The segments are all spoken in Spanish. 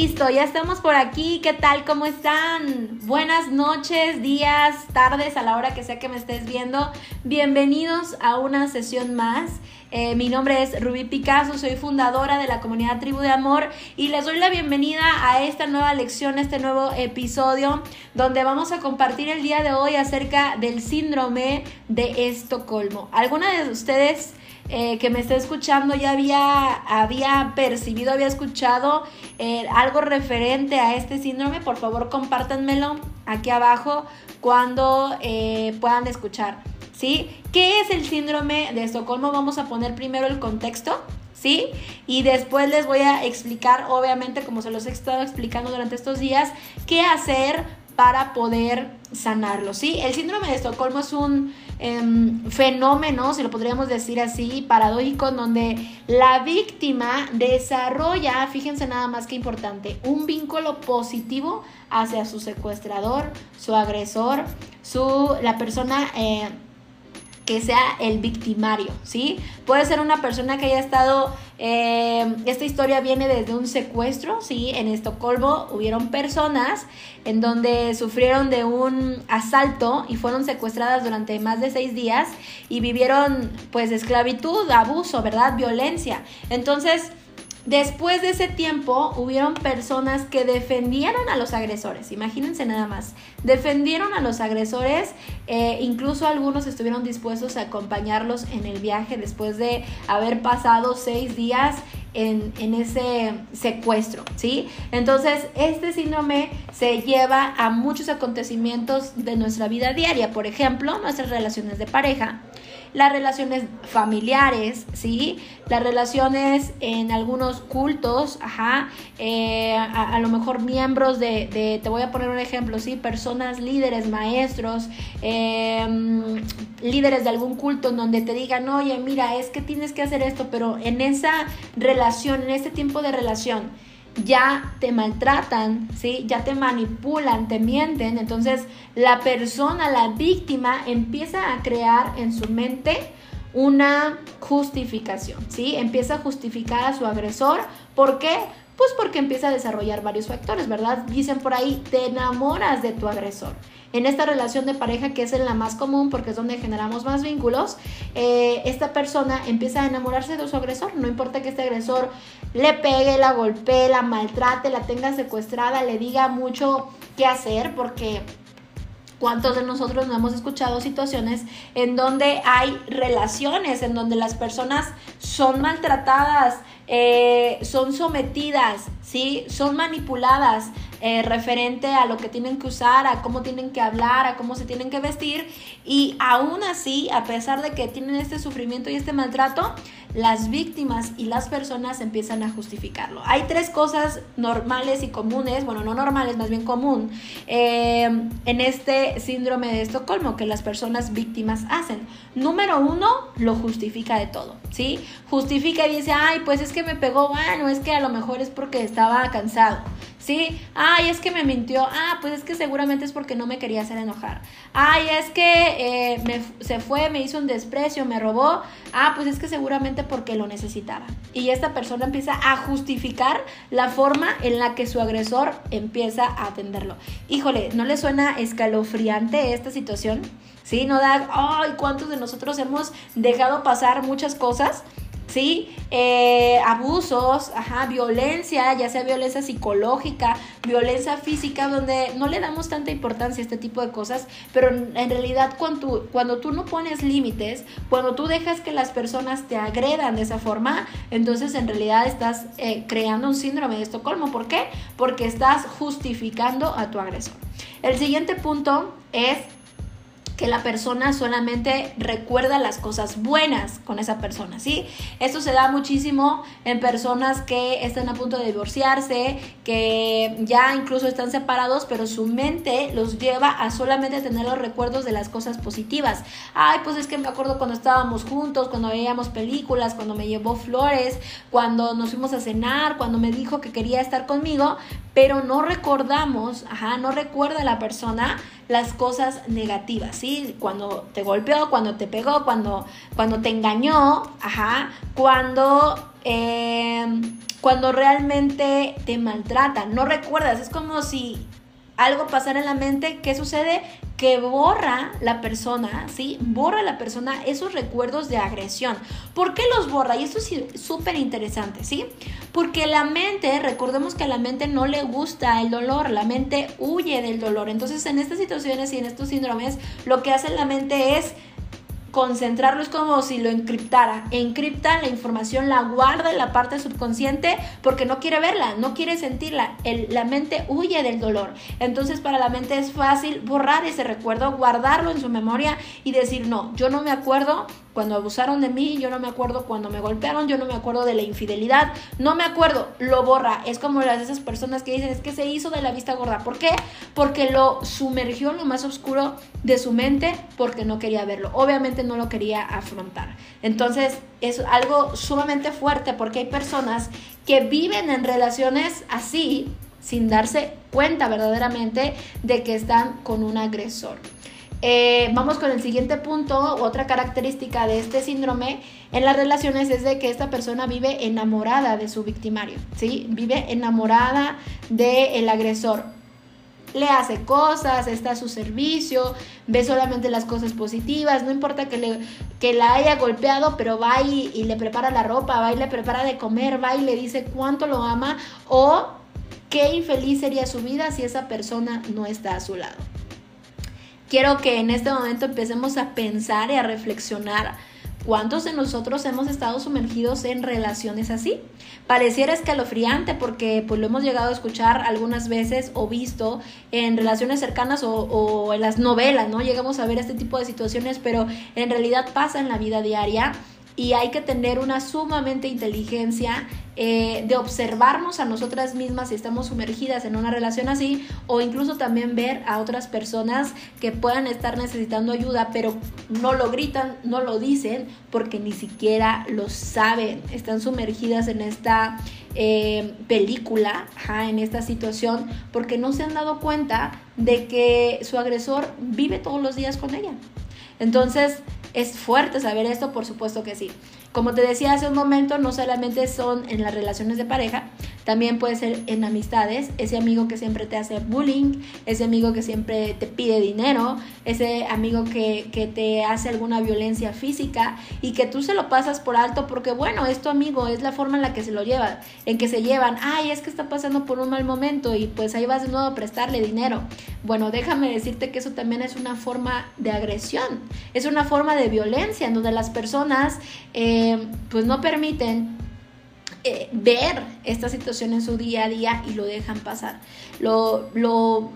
Listo, ya estamos por aquí. ¿Qué tal? ¿Cómo están? Buenas noches, días, tardes, a la hora que sea que me estés viendo. Bienvenidos a una sesión más. Eh, mi nombre es Rubí Picasso, soy fundadora de la comunidad Tribu de Amor y les doy la bienvenida a esta nueva lección, este nuevo episodio donde vamos a compartir el día de hoy acerca del síndrome de Estocolmo. ¿Alguna de ustedes eh, que me esté escuchando ya había, había percibido, había escuchado eh, algo referente a este síndrome, por favor compártanmelo aquí abajo cuando eh, puedan escuchar. ¿Sí? ¿Qué es el síndrome de Estocolmo? Vamos a poner primero el contexto. ¿sí? Y después les voy a explicar, obviamente, como se los he estado explicando durante estos días, qué hacer para poder sanarlo, ¿sí? El síndrome de Estocolmo es un Em, fenómeno, si lo podríamos decir así, paradójico, en donde la víctima desarrolla, fíjense nada más que importante, un vínculo positivo hacia su secuestrador, su agresor, su, la persona... Eh, que sea el victimario, ¿sí? Puede ser una persona que haya estado, eh, esta historia viene desde un secuestro, ¿sí? En Estocolmo hubieron personas en donde sufrieron de un asalto y fueron secuestradas durante más de seis días y vivieron pues esclavitud, abuso, ¿verdad? Violencia. Entonces, Después de ese tiempo, hubieron personas que defendieron a los agresores, imagínense nada más, defendieron a los agresores, eh, incluso algunos estuvieron dispuestos a acompañarlos en el viaje después de haber pasado seis días en, en, ese secuestro, ¿sí? Entonces, este síndrome se lleva a muchos acontecimientos de nuestra vida diaria, por ejemplo, nuestras relaciones de pareja, las relaciones familiares, ¿sí? Las relaciones en algunos cultos, ajá, eh, a, lo mejor miembros de, te voy a poner un ejemplo, ¿sí? Personas líderes, maestros, em, líderes de algún culto en donde te digan, oye, mira, es que tienes que hacer esto, pero en esa relación, en este tiempo de relación, ya te maltratan, ¿sí? Ya te manipulan, te mienten. Entonces la persona, la víctima, empieza a crear en su mente una justificación, ¿sí? Empieza a justificar a su agresor. ¿Por qué? Pues porque empieza a desarrollar varios factores, ¿verdad? Dicen por ahí, te enamoras de tu agresor en esta relación de pareja que es en la más común porque es donde generamos más vínculos, eh, esta persona empieza a enamorarse de su agresor, no importa que este agresor le pegue, la golpee, la maltrate, la tenga secuestrada, le diga mucho qué hacer porque... ¿Cuántos de nosotros no hemos escuchado situaciones en donde hay relaciones, en donde las personas son maltratadas, eh, son sometidas, ¿sí? son manipuladas, eh, referente a lo que tienen que usar, a cómo tienen que hablar, a cómo se tienen que vestir. Y aún así, a pesar de que tienen este sufrimiento y este maltrato, las víctimas y las personas empiezan a justificarlo. Hay tres cosas normales y comunes, bueno, no normales, más bien común, eh, en este síndrome de Estocolmo que las personas víctimas hacen. Número uno, lo justifica de todo, ¿sí? Justifica y dice, ay, pues es que me pegó, bueno, es que a lo mejor es porque estaba cansado. ¿sí? Ay, es que me mintió. Ah, pues es que seguramente es porque no me quería hacer enojar. Ay, es que eh, me, se fue, me hizo un desprecio, me robó. Ah, pues es que seguramente porque lo necesitaba. Y esta persona empieza a justificar la forma en la que su agresor empieza a atenderlo. Híjole, ¿no le suena escalofriante esta situación? ¿Sí? ¿No da, ay, cuántos de nosotros hemos dejado pasar muchas cosas? ¿Sí? Eh, abusos, ajá, violencia, ya sea violencia psicológica, violencia física, donde no le damos tanta importancia a este tipo de cosas, pero en realidad cuando tú, cuando tú no pones límites, cuando tú dejas que las personas te agredan de esa forma, entonces en realidad estás eh, creando un síndrome de Estocolmo. ¿Por qué? Porque estás justificando a tu agresor. El siguiente punto es que la persona solamente recuerda las cosas buenas con esa persona, ¿sí? Esto se da muchísimo en personas que están a punto de divorciarse, que ya incluso están separados, pero su mente los lleva a solamente tener los recuerdos de las cosas positivas. Ay, pues es que me acuerdo cuando estábamos juntos, cuando veíamos películas, cuando me llevó flores, cuando nos fuimos a cenar, cuando me dijo que quería estar conmigo, pero no recordamos, ajá, no recuerda la persona las cosas negativas, ¿sí? Cuando te golpeó, cuando te pegó, cuando, cuando te engañó, ajá, cuando, em, cuando realmente te maltrata, no recuerdas, es como si algo pasara en la mente, ¿qué sucede? que borra la persona, ¿sí? Borra la persona esos recuerdos de agresión. ¿Por qué los borra? Y esto es súper interesante, ¿sí? Porque la mente, recordemos que a la mente no le gusta el dolor, la mente huye del dolor. Entonces, en estas situaciones y en estos síndromes, lo que hace la mente es concentrarlo es como si lo encriptara. Encripta la información, la guarda en la parte subconsciente porque no quiere verla, no quiere sentirla. la mente huye del dolor. Entonces para la mente es fácil borrar ese recuerdo, guardarlo en su memoria y decir, no, yo no me acuerdo cuando abusaron de mí, yo no me acuerdo cuando me golpearon, yo no me acuerdo de la infidelidad, no me acuerdo, lo borra. Es como las de esas personas que dicen, es que se hizo de la vista gorda. ¿Por qué? Porque lo sumergió en lo más oscuro de su mente porque no quería verlo. Obviamente no lo quería afrontar. Entonces es algo sumamente fuerte porque hay personas que viven en relaciones así sin darse cuenta verdaderamente de que están con un agresor. Eh, vamos con el siguiente punto, otra característica de este síndrome en las relaciones es de que esta persona vive enamorada de su victimario, ¿sí? Vive enamorada del agresor. Le hace cosas, está a su servicio, ve solamente las cosas positivas, no importa que, le, que la haya golpeado, pero va y, y le prepara la ropa, va y le prepara de comer, va y le dice cuánto lo ama o qué infeliz sería su vida si esa persona no está a su lado. Quiero que en este momento empecemos a pensar y a reflexionar ¿Cuántos de nosotros hemos estado sumergidos en relaciones así? Pareciera escalofriante porque pues lo hemos llegado a escuchar algunas veces o visto en relaciones cercanas o, o, en las novelas, ¿no? Llegamos a ver este tipo de situaciones, pero en realidad pasa en la vida diaria y hay que tener una sumamente inteligencia eh, de observarnos a nosotras mismas si estamos sumergidas en una relación así o incluso también ver a otras personas que puedan estar necesitando ayuda pero no lo gritan, no lo dicen porque ni siquiera lo saben, están sumergidas en esta eh, película, en esta situación porque no se han dado cuenta de que su agresor vive todos los días con ella. Entonces, ¿Es fuerte saber esto? Por supuesto que sí. Como te decía hace un momento, no solamente son en las relaciones de pareja, también puede ser en amistades, ese amigo que siempre te hace bullying, ese amigo que siempre te pide dinero, ese amigo que, que, te hace alguna violencia física y que tú se lo pasas por alto porque bueno, es tu amigo, es la forma en la que se lo llevan, en que se llevan, ay, es que está pasando por un mal momento y pues ahí vas de nuevo a prestarle dinero. Bueno, déjame decirte que eso también es una forma de agresión, es una forma de violencia en donde las personas eh, pues no permiten eh, ver esta situación en su día a día y lo dejan pasar. Lo, lo,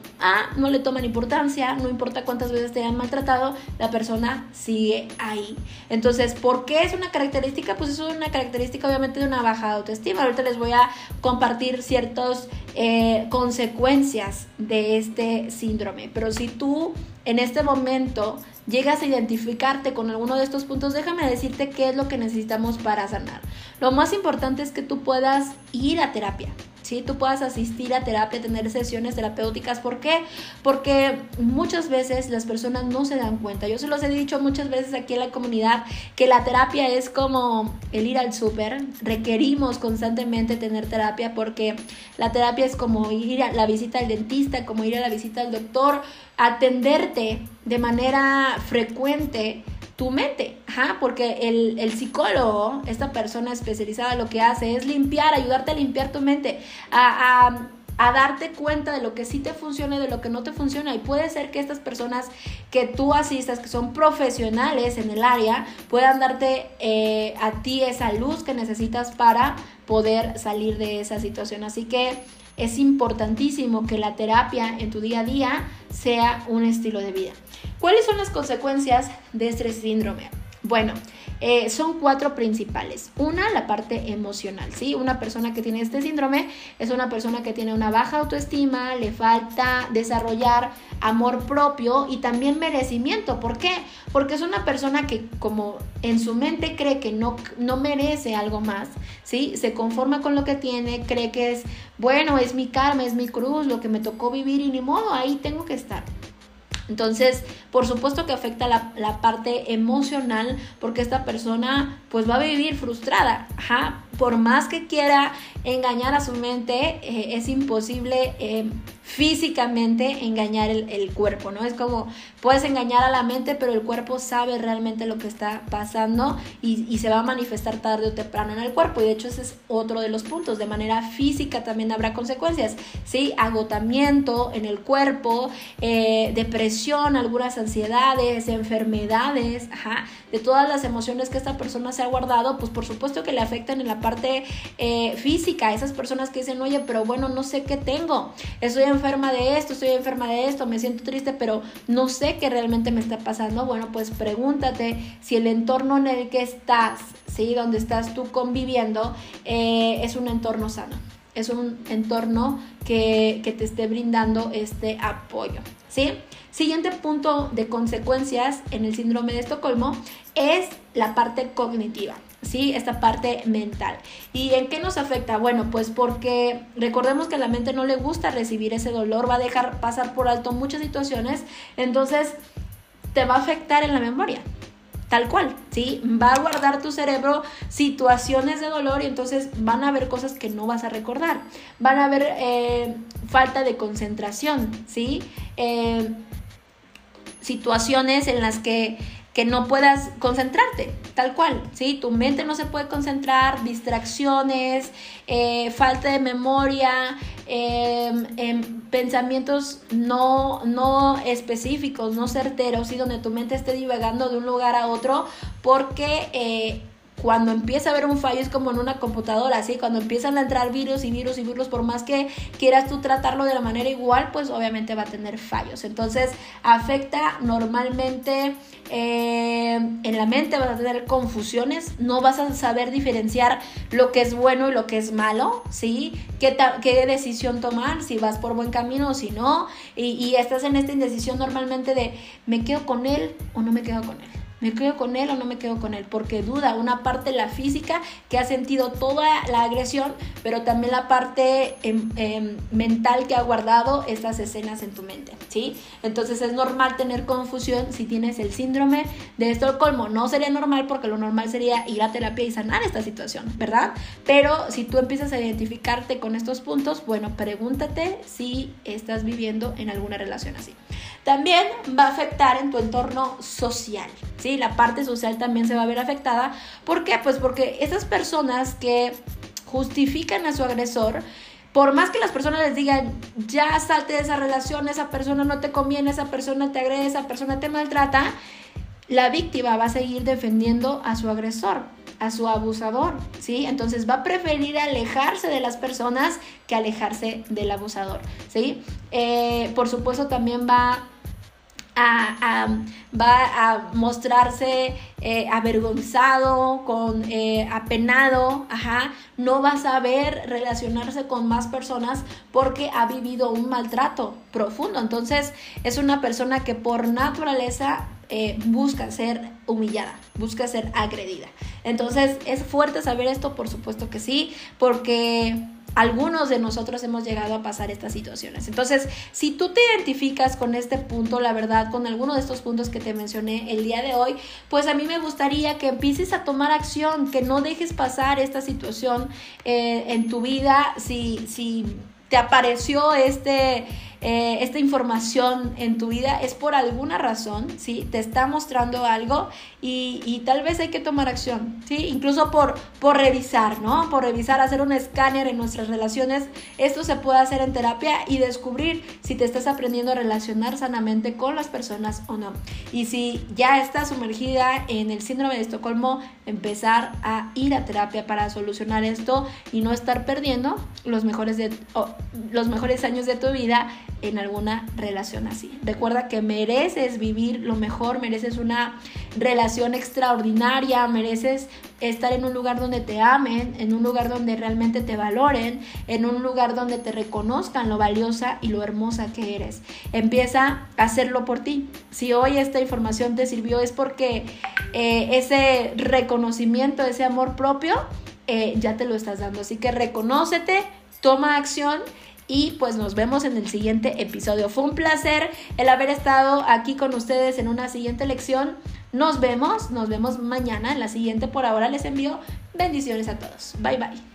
no le toman importancia, no importa cuántas veces te hayan maltratado, la persona sigue ahí. Entonces, ¿por qué es una característica? Pues es una característica obviamente de una baja autoestima. Ahorita les voy a compartir ciertas eh, consecuencias de este síndrome. Pero si tú en este momento llegas a identificarte con alguno de estos puntos, déjame decirte qué es lo que necesitamos para sanar. Lo más importante es que tú puedas ir a terapia. ¿Sí? Tú puedas asistir a terapia, tener sesiones terapéuticas. ¿Por qué? Porque muchas veces las personas no se dan cuenta. Yo se los he dicho muchas veces aquí en la comunidad que la terapia es como el ir al súper. Requerimos constantemente tener terapia porque la terapia es como ir a la visita al dentista, como ir a la visita al doctor, atenderte de manera frecuente tu mente, porque el, psicólogo, esta persona especializada, lo que hace es limpiar, ayudarte a limpiar tu mente, a, darte cuenta de lo que sí te funciona y de lo que no te funciona. Y puede ser que estas personas que tú asistas, que son profesionales en el área, puedan darte eh, a ti esa luz que necesitas para poder salir de esa situación. Así que es importantísimo que la terapia en tu día a día sea un estilo de vida. ¿Cuáles son las consecuencias de este síndrome? Bueno, eh, son cuatro principales. Una, la parte emocional, ¿sí? Una persona que tiene este síndrome es una persona que tiene una baja autoestima, le falta desarrollar amor propio y también merecimiento. ¿Por qué? Porque es una persona que como en su mente cree que no, no merece algo más, ¿sí? Se conforma con lo que tiene, cree que es, bueno, es mi karma, es mi cruz, lo que me tocó vivir y ni modo, ahí tengo que estar. Entonces, por supuesto que afecta la, parte emocional porque esta persona pues va a vivir frustrada. Ajá. Por más que quiera engañar a su mente, eh, es imposible eh, físicamente engañar el, cuerpo, ¿no? Es como, puedes engañar a la mente, pero el cuerpo sabe realmente lo que está pasando y, se va a manifestar tarde o temprano en el cuerpo. Y de hecho ese es otro de los puntos. De manera física también habrá consecuencias, ¿sí? Agotamiento en el cuerpo, eh, depresión, algunas ansiedades, enfermedades, ajá, de todas las emociones que esta persona se ha guardado, pues por supuesto que le afectan en la parte física esas personas que dicen, oye, pero bueno, no sé qué tengo, estoy enferma de esto, estoy enferma de esto, me siento triste, pero no sé qué realmente me está pasando. Bueno, pues pregúntate si el entorno en el que estás, ¿sí? Donde estás tú conviviendo, eh, es un entorno sano es un entorno que, que, te esté brindando este apoyo, ¿sí? Siguiente punto de consecuencias en el síndrome de Estocolmo es la parte cognitiva. ¿sí? Esta parte mental. ¿Y en qué nos afecta? Bueno, pues porque recordemos que a la mente no le gusta recibir ese dolor, va a dejar pasar por alto muchas situaciones, entonces te va a afectar en la memoria. Tal cual, ¿sí? Va a guardar tu cerebro situaciones de dolor y entonces van a haber cosas que no vas a recordar. Van a haber eh, falta de concentración, ¿sí? Eh, situaciones en las que que no puedas concentrarte, tal cual, ¿sí? Tu mente no se puede concentrar, distracciones, eh, falta de memoria, em, pensamientos no, no específicos, no certeros, ¿sí? Donde tu mente esté divagando de un lugar a otro porque... Cuando empieza a haber un fallo es como en una computadora, así Cuando empiezan a entrar virus y virus y virus, por más que quieras tú tratarlo de la manera igual, pues obviamente va a tener fallos. Entonces afecta normalmente eh, en la mente, vas a tener confusiones, no vas a saber diferenciar lo que es bueno y lo que es malo, ¿sí? ¿Qué, qué decisión tomar? Si vas por buen camino o si no. Y, y estás en esta indecisión normalmente de, ¿me quedo con él o no me quedo con él? ¿Me quedo con él o no me quedo con él? Porque duda una parte la física que ha sentido toda la agresión, pero también la parte em, em, mental que ha guardado estas escenas en tu mente, ¿sí? Entonces es normal tener confusión si tienes el síndrome de Estocolmo. No sería normal porque lo normal sería ir a terapia y sanar esta situación, ¿verdad? Pero si tú empiezas a identificarte con estos puntos, bueno, pregúntate si estás viviendo en alguna relación así. También va a afectar en tu entorno social, ¿sí? La parte social también se va a ver afectada. ¿Por qué? Pues porque esas personas que justifican a su agresor, por más que las personas les digan, ya salte de esa relación, esa persona no te conviene, esa persona te agrede, esa persona te maltrata, la víctima va a seguir defendiendo a su agresor, a su abusador, ¿sí? Entonces va a preferir alejarse de las personas que alejarse del abusador, ¿sí? Eh, por supuesto también va va a mostrarse eh, avergonzado, con, eh, apenado, ajá, no va a saber relacionarse con más personas porque ha vivido un maltrato profundo. Entonces es una persona que por naturaleza eh, busca ser humillada, busca ser agredida. Entonces es fuerte saber esto, por supuesto que sí, porque algunos de nosotros hemos llegado a pasar estas situaciones. Entonces, si tú te identificas con este punto, la verdad, con alguno de estos puntos que te mencioné el día de hoy, pues a mí me gustaría que empieces a tomar acción, que no dejes pasar esta situación eh, en tu vida si, si te apareció este eh, esta información en tu vida es por alguna razón, ¿sí? Te está mostrando algo y, tal vez hay que tomar acción, ¿sí? Incluso por, por revisar, ¿no? Por revisar, hacer un escáner en nuestras relaciones. Esto se puede hacer en terapia y descubrir si te estás aprendiendo a relacionar sanamente con las personas o no. Y si ya estás sumergida en el síndrome de Estocolmo, empezar a ir a terapia para solucionar esto y no estar perdiendo los mejores, de, los mejores años de tu vida en alguna relación así. Recuerda que mereces vivir lo mejor, mereces una relación extraordinaria, mereces estar en un lugar donde te amen, en un lugar donde realmente te valoren, en un lugar donde te reconozcan lo valiosa y lo hermosa que eres. Empieza a hacerlo por ti. Si hoy esta información te sirvió es porque eh, ese reconocimiento, ese amor propio, eh, ya te lo estás dando. Así que reconócete, toma acción y pues nos vemos en el siguiente episodio. Fue un placer el haber estado aquí con ustedes en una siguiente lección. Nos vemos, nos vemos mañana en la siguiente. Por ahora les envío bendiciones a todos. Bye bye.